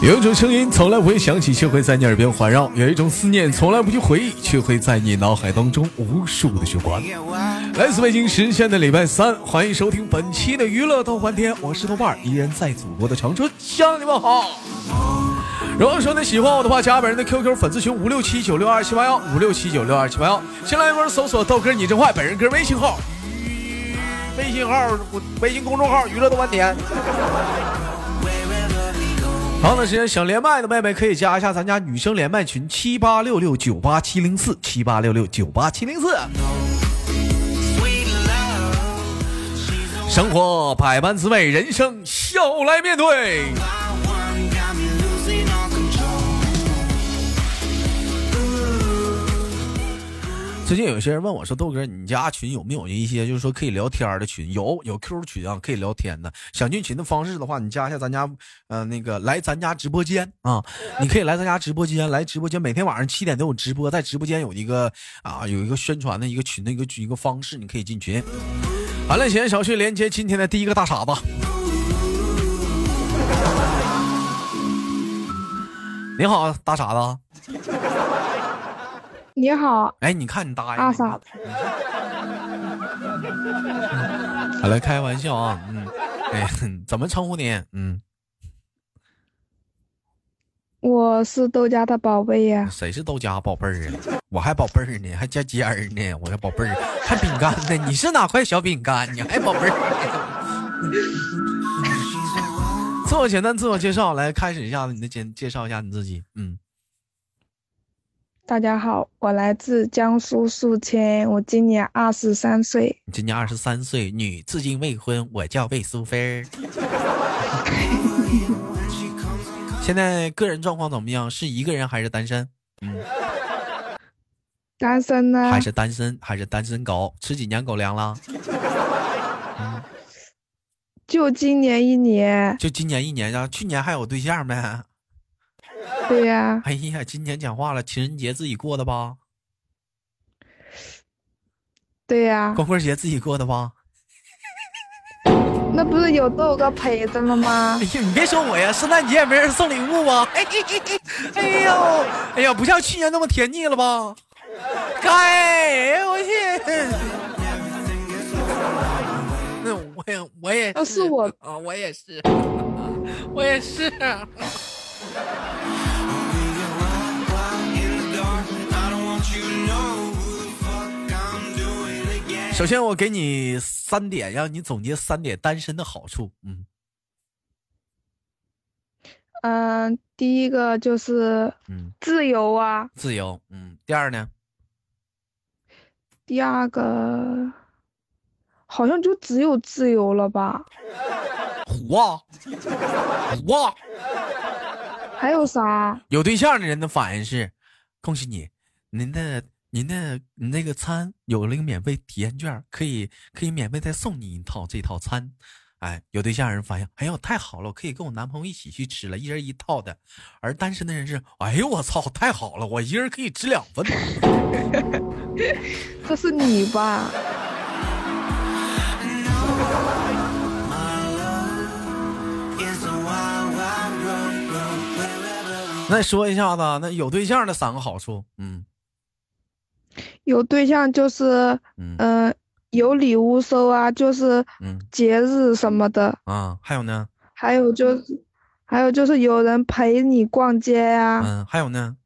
有一种声音从来不会响起，却会在你耳边环绕；有一种思念从来不去回忆，却会在你脑海当中无数的循环。来自北京时间的礼拜三，欢迎收听本期的娱乐逗翻天，我是豆瓣，依然在祖国的长春向你们好。如果说你喜欢我的话，加本人的 QQ 粉丝群五六七九六二七八幺五六七九六二七八幺，先来一波搜索豆哥你真坏，本人哥微信号，微信号微信公众号娱乐逗翻天。长的时间想连麦的妹妹可以加一下咱家女生连麦群七八六六九八七零四七八六六九八七零四。生活百般滋味，人生笑来面对。最近有些人问我说：“豆哥，你家群有没有一些就是说可以聊天的群？有，有 QQ 群啊，可以聊天的。想进群的方式的话，你加一下咱家，呃，那个来咱家直播间啊，你可以来咱家直播间，来直播间，每天晚上七点都有直播，在直播间有一个啊，有一个宣传的一个群的一个一个方式，你可以进群。完了，先小旭连接今天的第一个大傻子。你好，大傻子。你好，哎，你看你答应阿傻，好了，开玩笑啊，嗯，哎，怎么称呼你？嗯，我是豆家的宝贝呀。谁是豆家宝贝儿啊？我还宝贝儿呢，还加尖儿呢，我还宝贝儿，还饼干呢。你是哪块小饼干？你还宝贝儿？自我简单自我介绍，来开始一下子，你的简介绍一下你自己，嗯。大家好，我来自江苏宿迁，我今年二十三岁。你今年二十三岁，女，至今未婚，我叫魏苏菲。现在个人状况怎么样？是一个人还是单身？嗯，单身呢？还是单身？还是单身狗？吃几年狗粮了？就今年一年。就今年一年呀？去年还有对象没？对呀，哎呀，今天讲话了，情人节自己过的吧？对呀，光棍节自己过的吧？那不是有豆哥陪着了吗？哎呀，你别说我呀，圣诞节也没人送礼物啊？哎呦，哎呀，不像去年那么甜腻了吧？该，我去，那我也我也是我啊，我也是，我也是。首先，我给你三点，让你总结三点单身的好处。嗯，嗯，第一个就是嗯自由啊，自由。嗯，第二呢？第二个好像就只有自由了吧？虎啊，虎啊！还有啥？有对象的人的反应是：恭喜你，您的。您的那个餐有了一个免费体验券，可以可以免费再送你一套这套餐，哎，有对象人发现，哎呦太好了，我可以跟我男朋友一起去吃了，一人一套的。而单身的人是，哎呦我操，太好了，我一人可以吃两份。这是你吧？那说一下子，那有对象的三个好处，嗯。有对象就是，嗯，有礼物收啊，就是，节日什么的啊。还有呢？还有就是，还有就是有人陪你逛街呀。嗯，还有呢？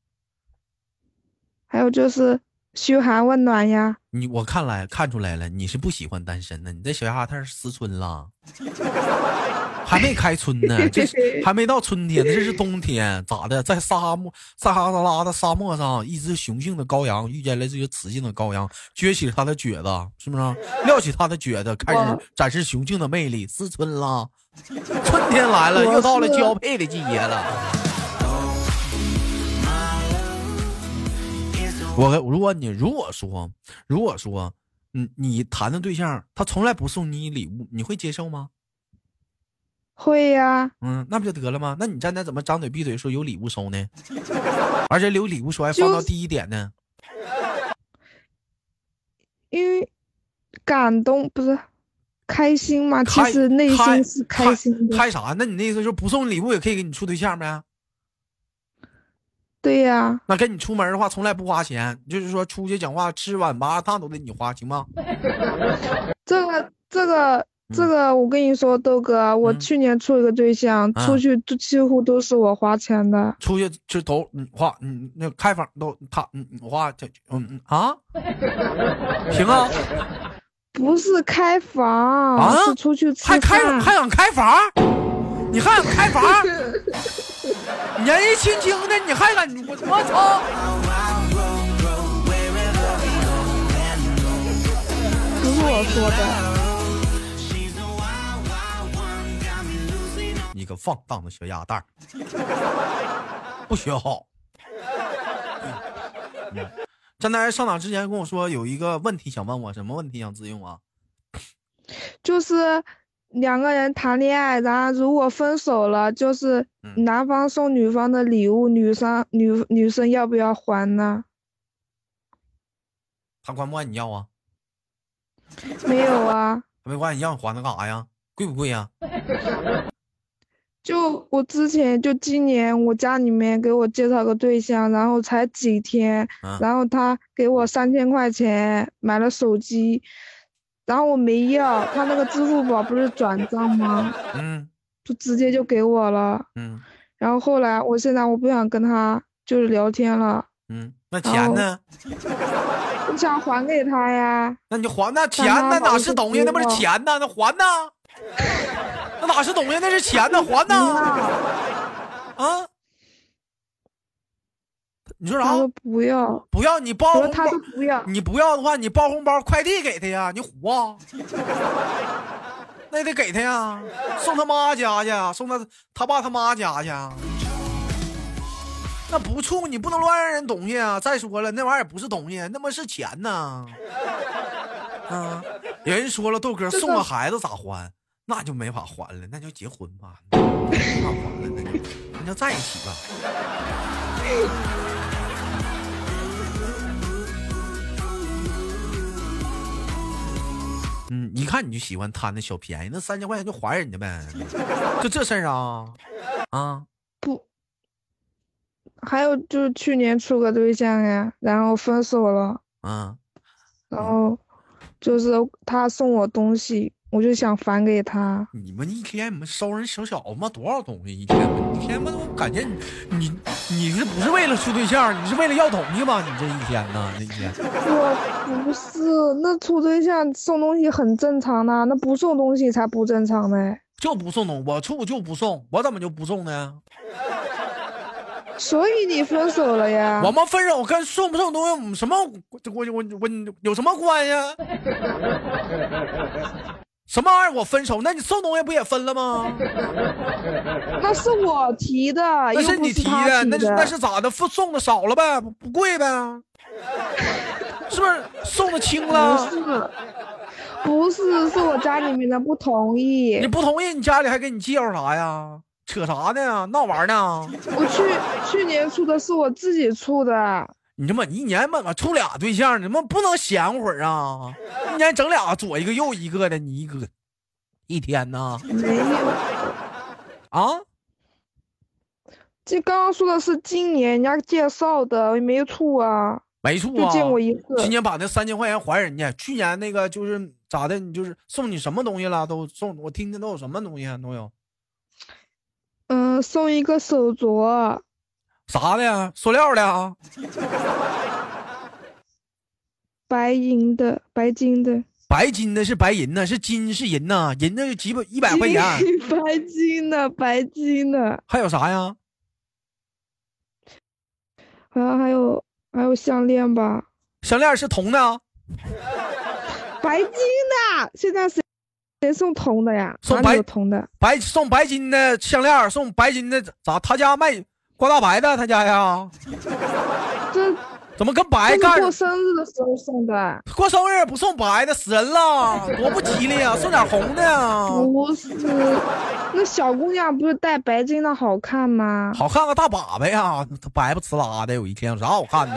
还有就是嘘寒问暖呀。你我看来看出来了，你是不喜欢单身的，你这小丫头思春了。还没开春呢，这 还没到春天呢，这是冬天，咋的？在沙漠撒哈拉的沙漠上，一只雄性的羔羊遇见了这个雌性的羔羊，撅起它的撅子，是不是？撩起它的撅子，开始展示雄性的魅力。思春啦，春天来了，又到了交配的季节了。我如果你如果说如果说，嗯，你谈的对象他从来不送你礼物，你会接受吗？会呀，嗯，那不就得了吗？那你站那怎么张嘴闭嘴说有礼物收呢？而且有礼物收还放到第一点呢？因为感动不是开心嘛，其实内心是开心的。开啥？那你那意思就是不送礼物也可以给你处对象呗？对呀。那跟你出门的话，从来不花钱，就是说出去讲话吃碗麻辣烫都得你花，行吗？这 个这个。这个我跟你说，豆哥，我去年处一个对象，出去都几乎都是我花钱的。出去就都你花，嗯，那开房都他嗯花，嗯嗯啊，行啊。不是开房啊，是出去吃还开还想开房？你还想开房？年纪轻轻的你还敢我我操！不是我说的。一个放荡的小鸭蛋不学好。站在上场之前跟我说有一个问题想问我，什么问题想自用啊？就是两个人谈恋爱，然后如果分手了，就是男方送女方的礼物，女生女女生要不要还呢？他管不管你要啊？没有啊。没管你要，还他干啥呀？贵不贵呀？就我之前就今年我家里面给我介绍个对象，然后才几天，然后他给我三千块钱买了手机，然后我没要，他那个支付宝不是转账吗？嗯，就直接就给我了。嗯，然后后来我现在我不想跟他就是聊天了。嗯，那钱呢？我想还给他呀。那你还那钱那哪是东西？那不是钱呐？那还呢？那哪是东西？那是钱呢，还呢？啊？你说啥？不要，不要你包红包，不要。你不要的话，你包红包快递给他呀？你虎啊？那也得给他呀，送他妈家去，送他他爸他妈家去。那不处，你不能乱让人东西啊！再说了，那玩意儿也不是东西，那么是钱呢。啊！人说了，豆哥送个孩子咋还？那就没法还了，那就结婚吧，没法还了，那就那就在一起吧。嗯，一看你就喜欢贪那小便宜，那三千块钱就还人家呗，就这事儿啊？啊？不，还有就是去年处个对象呀，然后分手了。嗯。然后就是他送我东西。我就想返给他。你们一天你们收人小小子吗？多少东西一天？一天吗？我感觉你你你是不是为了处对象？你是为了要东西吗？你这一天呢？那一天？我不是，那处对象送东西很正常的，那不送东西才不正常呢。就不送东西，我处就不送，我怎么就不送呢？所以你分手了呀？我们分手跟送不送东西什么？我我我我有什么关系？什么玩意儿？我分手？那你送东西不也分了吗？那是我提的，那是你提的，那那是咋的？送送的少了呗，不贵呗？是不是送的轻了？不是，不是，是我家里面的不同意。你不同意，你家里还给你介绍啥呀？扯啥呢？闹玩呢？我去去年处的是我自己处的。你这么一年怎么处俩对象？你们不能闲会儿啊？一年整俩，左一个右一个的，你一个一天呢？没有啊？这刚刚说的是今年人家介绍的，没处啊，没处啊，就见过一次。今年把那三千块钱还人家，去年那个就是咋的？你就是送你什么东西了？都送我听听都有什么东西啊？都有？嗯，送一个手镯。啥的？塑料的啊？白银的，白金的。白金的是白银呢，是金是银呐，银的就几百一百块钱。白金的，白金的。还有啥呀？好像还有还有项链吧？项链是铜的。白金的，现在谁谁送铜的呀？送白铜的，白送白金的项链，送白金的咋？他家卖。挂大白的，他家呀，这怎么跟白干？过生日的时候送的。过生日不送白的，死人了，多不吉利啊！送点红的呀。不是，那小姑娘不是戴白金的好看吗？好看个大粑粑呀，白不呲啦的，有一天有啥好看的？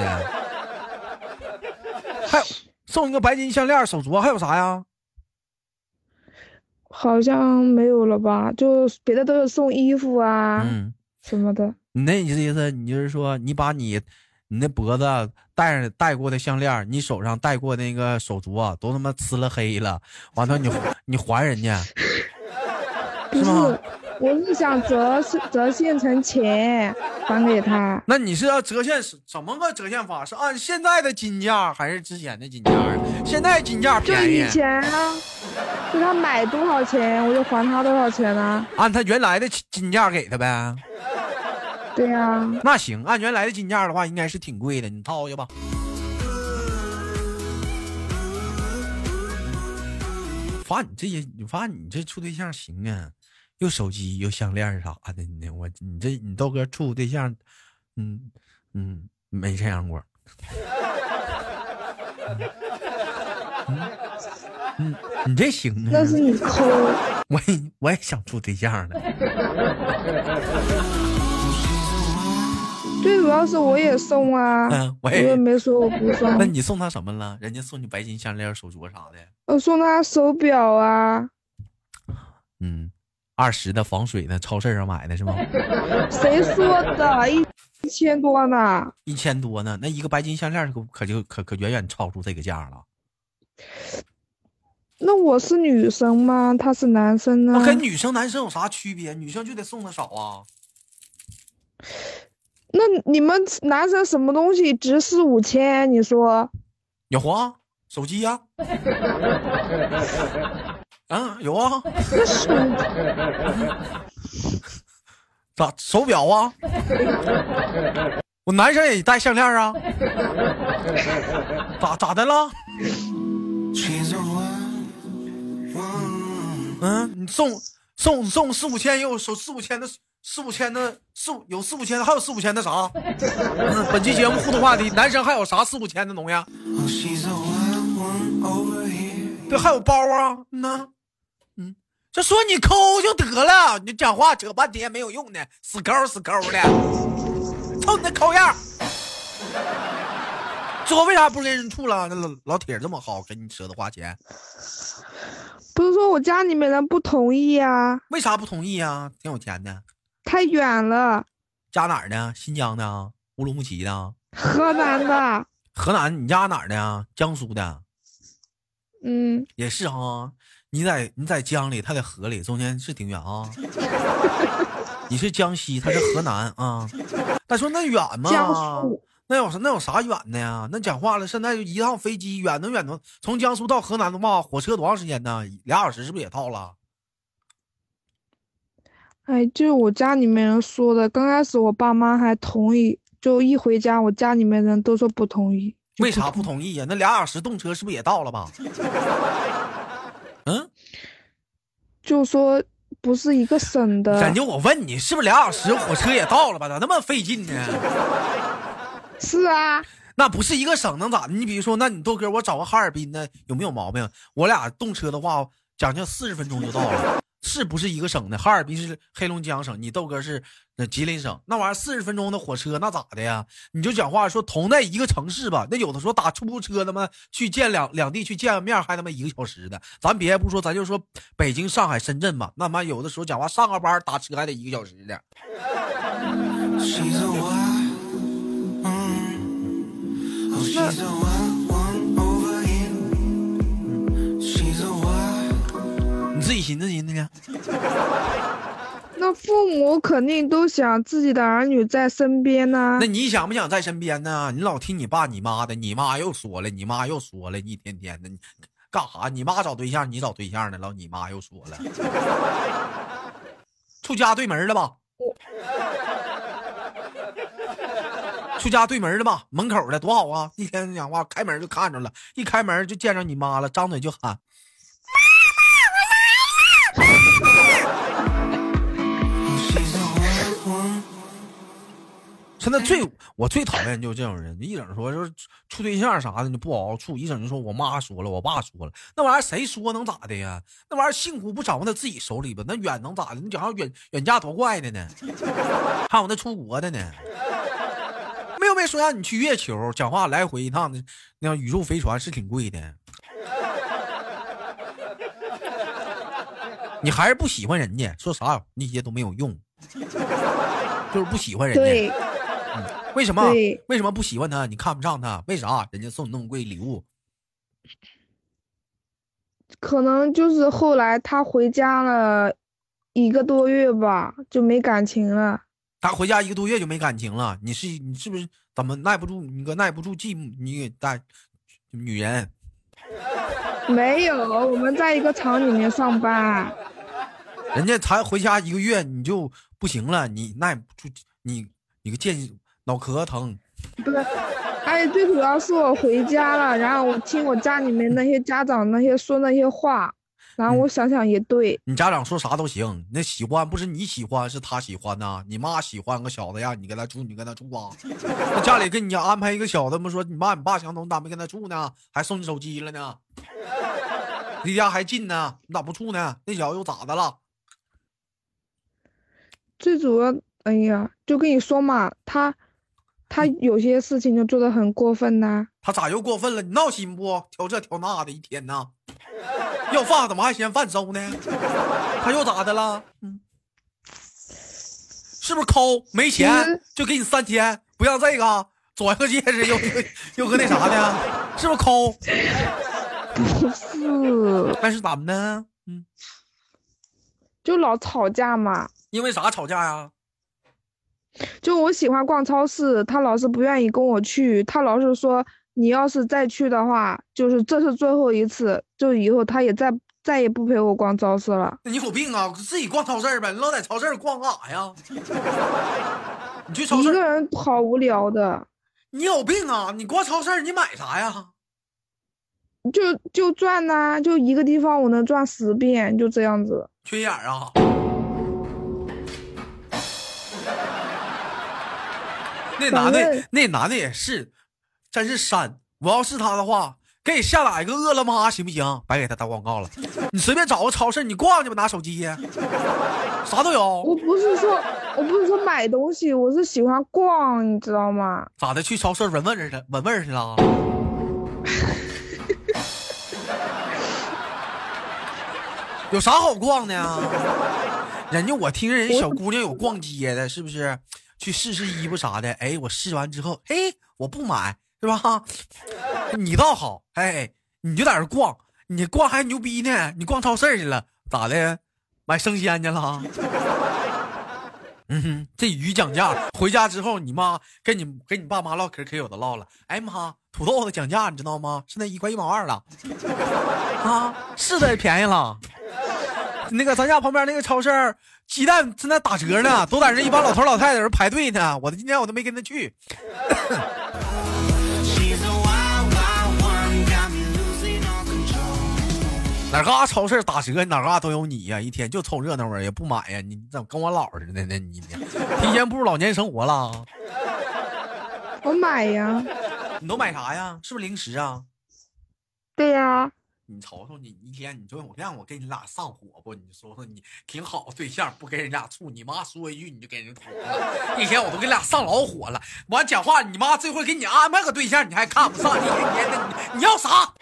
还有送一个白金项链、手镯，还有啥呀？好像没有了吧？就别的都是送衣服啊，嗯，什么的。你那意思，你就是说，你把你你那脖子戴上戴过的项链，你手上戴过那个手镯，都他妈呲了黑了，完了你你还人家？不是，我是想折折现成钱还给他。那你是要折现怎么个折现法？是按现在的金价还是之前的金价？现在金价便宜。就以前啊，就他买多少钱，我就还他多少钱啊。按他原来的金价给他呗。对呀。那行，按原来的金价的话，应该是挺贵的，你掏去吧。发你这些，你发你这处对象行啊。又手机又项链啥的呢？我你这你豆哥处对象，嗯嗯，没这样过。嗯，你这行啊？那是你抠。我也我也想处对象呢。最主要是我也送啊。嗯，我也没说我不送。那你送他什么了？人家送你白金项链、手镯啥的。我送他手表啊。嗯。二十的防水的，超市上买的是吗？谁说的？一一千多呢？一千多呢？那一个白金项链可可就可可远远超出这个价了。那我是女生吗？他是男生呢？那跟女生男生有啥区别？女生就得送的少啊。那你们男生什么东西值四五千？你说？有啊，手机呀。啊，有啊，咋手表啊？我男生也戴项链啊？咋咋的了？嗯，你送送送四五千，有手四五千的四五千的四五有四五千的，还有四五千的啥？本期节目互动话题：男生还有啥四五千的东西？对，还有包啊？那。就说你抠就得了，你讲话扯半天没有用的，死抠死抠的，瞅你那抠样。最后为啥不跟人处了？那老老铁这么好，跟你舍得花钱？不是说我家里面人不同意呀？为啥不同意呀？挺有钱的。太远了。家哪儿的？新疆的？乌鲁木齐的？河南的。河南？你家哪儿的？江苏的？嗯，也是哈。你在你在江里，他在河里，中间是挺远啊。你是江西，他是河南啊。他说那远吗？那有啥那有啥远的呀？那讲话了，现在就一趟飞机远能远能从江苏到河南的话，火车多长时间呢？俩小时是不是也到了？哎，就是我家里面人说的，刚开始我爸妈还同意，就一回家，我家里面人都说不同意。为啥不同意呀？那俩小时动车是不是也到了吧？嗯，就说不是一个省的。感觉我问你，是不是俩小时火车也到了吧？咋那么费劲呢？是啊，那不是一个省能咋的？你比如说，那你豆哥，我找个哈尔滨的，有没有毛病？我俩动车的话，将近四十分钟就到了。是不是一个省的？哈尔滨是黑龙江省，你豆哥是那吉林省，那玩意儿四十分钟的火车，那咋的呀？你就讲话说同在一个城市吧，那有的时候打出租车他妈去见两两地去见个面，还他妈一个小时的。咱别不说，咱就说北京、上海、深圳吧，那妈有的时候讲话上个班打车还得一个小时的。自寻思寻思呢。那父母肯定都想自己的儿女在身边呢。那你想不想在身边呢？你老听你爸你妈的，你妈又说了，你妈又说了，一天天的，你干啥？你妈找对象，你找对象呢？老你妈又说了，出家对门了吧？出家对门了吧？门口的多好啊！一天讲话，开门就看着了，一开门就见着你妈了，张嘴就喊。现在最我最讨厌就是这种人，一整说就是处对象啥的，你不好好处，一整就说我妈说了，我爸说了，那玩意儿谁说能咋的呀？那玩意儿幸福不掌握在自己手里吧？那远能咋的？你讲远远嫁多怪的呢？还有那出国的呢？没有没没说让你去月球，讲话来回一趟的，那宇宙飞船是挺贵的。你还是不喜欢人家，说啥那些都没有用，就是不喜欢人对家。为什么？为什么不喜欢他？你看不上他？为啥？人家送你那么贵礼物，可能就是后来他回家了一个多月吧，就没感情了。他回家一个多月就没感情了。你是你是不是怎么耐不住？你个耐不住寂寞，你给带女人。没有，我们在一个厂里面上班。人家才回家一个月你就不行了，你耐不住，你你个贱脑壳疼。不是，哎，最主要是我回家了，然后我听我家里面那些家长那些说那些话，然后我想想也对，你家长说啥都行，那喜欢不是你喜欢，是他喜欢呐。你妈喜欢个小子呀，你跟他住，你跟他住啊。那家里给你安排一个小子不，说你妈你爸相同，咋没跟他住呢？还送你手机了呢？离家还近呢，你咋不处呢？那小子又咋的了？最主要，哎呀，就跟你说嘛，他他有些事情就做的很过分呐、他咋又过分了？你闹心不？挑这挑那的，一天呐。要饭怎么还嫌饭馊呢？他又咋的了？嗯，是不是抠？没钱就给你三千，不要这个，左一个戒指，又又又个那啥的，是不是抠？不是，那是咋的呢？嗯，就老吵架嘛。因为啥吵架呀？就我喜欢逛超市，他老是不愿意跟我去，他老是说你要是再去的话，就是这是最后一次，就以后他也再再也不陪我逛超市了。你有病啊！自己逛超市呗，你老在超市逛干啥呀？你去超市，一个人好无聊的，你有病啊！你逛超市，你买啥呀？就就转呐、就一个地方我能转十遍，就这样子。缺眼啊！那男的，那男的也是，真是山。我要是他的话，给你下载一个饿了么行不行？白给他打广告了。你随便找个超市，你逛去吧，拿手机呀，啥都有。我不是说我不是说买东西，我是喜欢逛，你知道吗？咋的？去超市闻味儿去，闻味儿去了？有啥好逛的呀？人家我听人家小姑娘有逛街的，是不是？去试试衣服啥的。哎，我试完之后，哎，我不买，是吧？你倒好，哎，你就在这逛，你逛还牛逼呢。你逛超市去了，咋的？买生鲜去了？嗯哼，这鱼讲价，回家之后，你妈跟你跟你爸妈唠嗑，可有的唠了。哎妈，土豆子讲价，你知道吗？现在一块一毛二了，啊，是的，便宜了。那个咱家旁边那个超市，鸡蛋正在打折呢，都在这一帮老头老太太在这排队呢。我今天我都没跟他去。哪嘎超市打折，哪嘎都有你呀！一天就凑热闹啊，也不买呀。你怎么跟我姥似的呢？你？提前步入老年生活了。我买呀，你都买啥呀？是不是零食啊？对呀，你瞅瞅你一天，你说我让我跟你俩上火不？你说说你挺好对象，不跟人俩处，你妈说一句你就给人捅了。一天我都给你俩上老火了。完讲话，你妈这回给你安排个对象，你还看不上？你你你你要啥？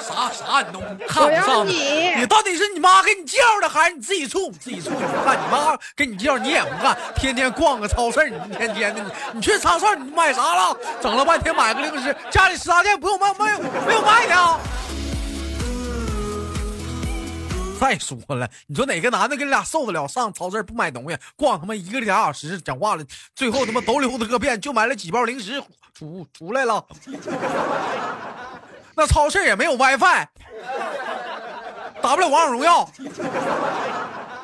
啥啥你都看不上的？你你到底是你妈给你介绍的，还是你自己处？你自己处，你不干，你妈给你介绍你也不干，天天逛个超市，你一天天的，你你去超市你买啥了？整了半天买个零食，家里食杂店不用卖，没有没有卖的啊。再说了，你说哪个男的跟你俩受得了上超市不买东西，逛他妈一个俩小时，讲话了，最后他妈都溜达个遍，就买了几包零食，出出来了。那超市也没有 WiFi，打不了王者荣耀。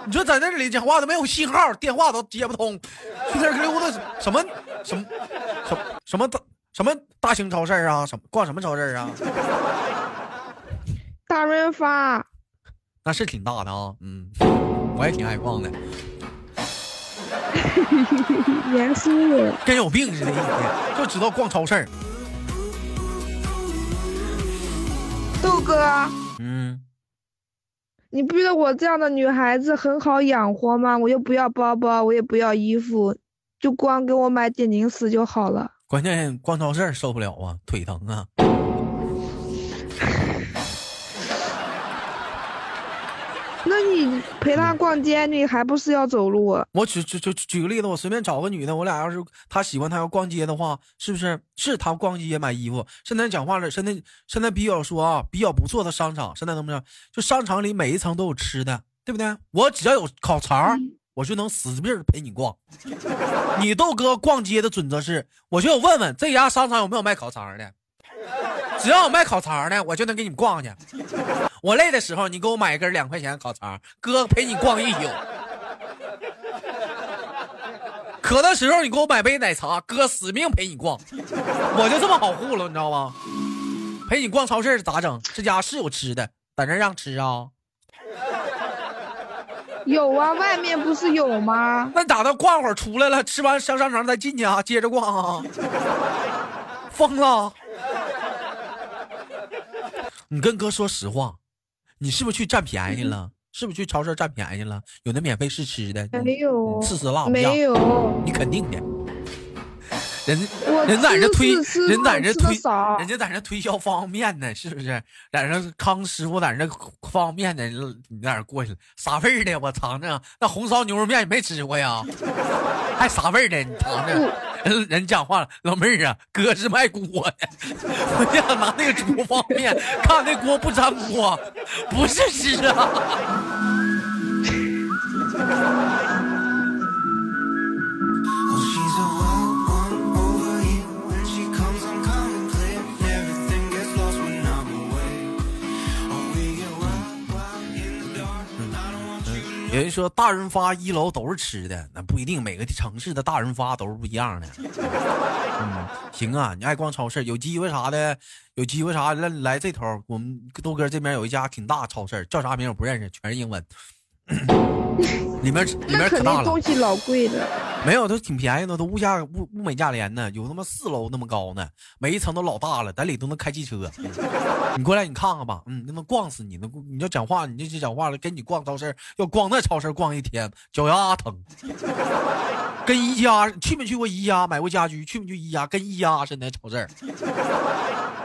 你说在那里讲话都没有信号，电话都接不通，去那溜达什么什么什么什么大什么大型超市啊？什么逛什么超市啊？大润发，那是挺大的啊，嗯，我也挺爱逛的，严肃。跟有病似的，一天就知道逛超市。豆哥，嗯，你不觉得我这样的女孩子很好养活吗？我又不要包包，我也不要衣服，就光给我买点零食就好了。关键逛超市受不了啊，腿疼啊。陪他逛街，你还不是要走路？我举举举举个例子，我随便找个女的，我俩要是她喜欢她要逛街的话，是不是？是她逛街买衣服。现在讲话了，现在现在比较说啊，比较不错的商场，现在怎么着？就商场里每一层都有吃的，对不对？我只要有烤肠，我就能死命陪你逛。你豆哥逛街的准则是，我就问问这家商场有没有卖烤肠的。只要我卖烤肠的，我就能给你逛去。我累的时候，你给我买一根两块钱烤肠，哥陪你逛一宿。渴的时候，你给我买杯奶茶，哥死命陪你逛。我就这么好糊弄，你知道吗？陪你逛超市咋整？这家是有吃的，在那让吃啊？有啊，外面不是有吗？那咋的？逛会儿出来了，吃完上商场再进去啊，接着逛啊？疯了！你跟哥说实话，你是不是去占便宜了？是不是去超市占便宜了？有那免费试吃的？没有，试试辣没有，你肯定的。人人在这推，人在这推，人家在这推销方便面呢，是不是？在这康师傅在这方便面呢，你在那过去了，啥味儿的？我尝尝，那红烧牛肉面你没吃过呀？还啥味儿的？你尝尝。人 人讲话了，老妹儿啊，哥是卖锅的，我想拿那个煮方便面，看那锅不粘锅，不是吃啊。有人说大润发一楼都是吃的，那不一定，每个城市的大润发都是不一样的。嗯，行啊，你爱逛超市，有机会啥的，有机会啥来来这头，我们豆哥这边有一家挺大超市，叫啥名我不认识，全是英文。里面里面可大了，东西老贵的。没有，都挺便宜的，都物价物物美价廉呢，有他妈四楼那么高呢，每一层都老大了，在里都能开汽车。你过来，你看看吧，嗯，那能逛死你，那你要讲话，你就讲话了，跟你逛超市，要逛那超市逛一天，脚丫疼。跟宜家去没去过宜家买过家居？去没去宜家？跟宜家似的超市，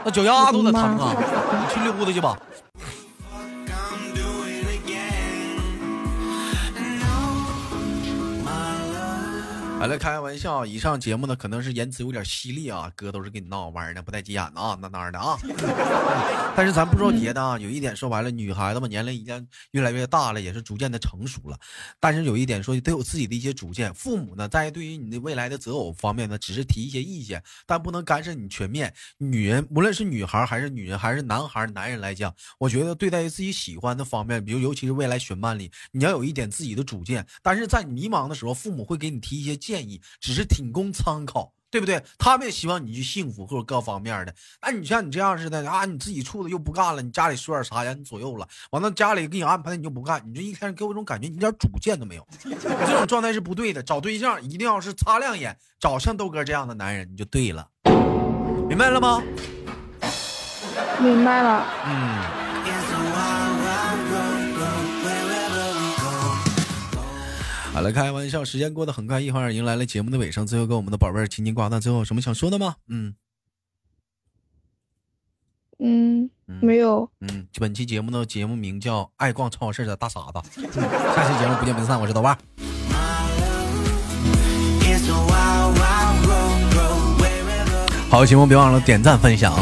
那脚丫都得疼啊！你去溜达去吧。完了，开个玩笑，以上节目呢可能是言辞有点犀利啊，哥都是跟你闹玩的，不带急眼的啊，那那的啊。但是咱不说别的啊，有一点说白了，女孩子嘛，年龄已经越来越大了，也是逐渐的成熟了。但是有一点说，得有自己的一些主见。父母呢，在对于你的未来的择偶方面呢，只是提一些意见，但不能干涉你全面。女人，无论是女孩还是女人，还是男孩男人来讲，我觉得对待于自己喜欢的方面，比如尤其是未来选伴里，你要有一点自己的主见。但是在你迷茫的时候，父母会给你提一些。建议只是仅供参考，对不对？他们也希望你去幸福或者各方面的。那你像你这样似的啊，你自己处的又不干了，你家里说点啥呀你左右了，完了家里给你安排的你就不干，你这一天给我一种感觉，你一点主见都没有。这种状态是不对的。找对象一定要是擦亮眼，找像豆哥这样的男人你就对了，明白了吗？明白了。嗯。好了，开玩笑，时间过得很快，一会儿迎来了节目的尾声。最后跟我们的宝贝儿轻轻挂断，最后有什么想说的吗？嗯嗯，没有。嗯，本期节目的节目名叫《爱逛超市的大傻子》。下期节目不见不散，我是豆瓣。好，节目别忘了点赞分享。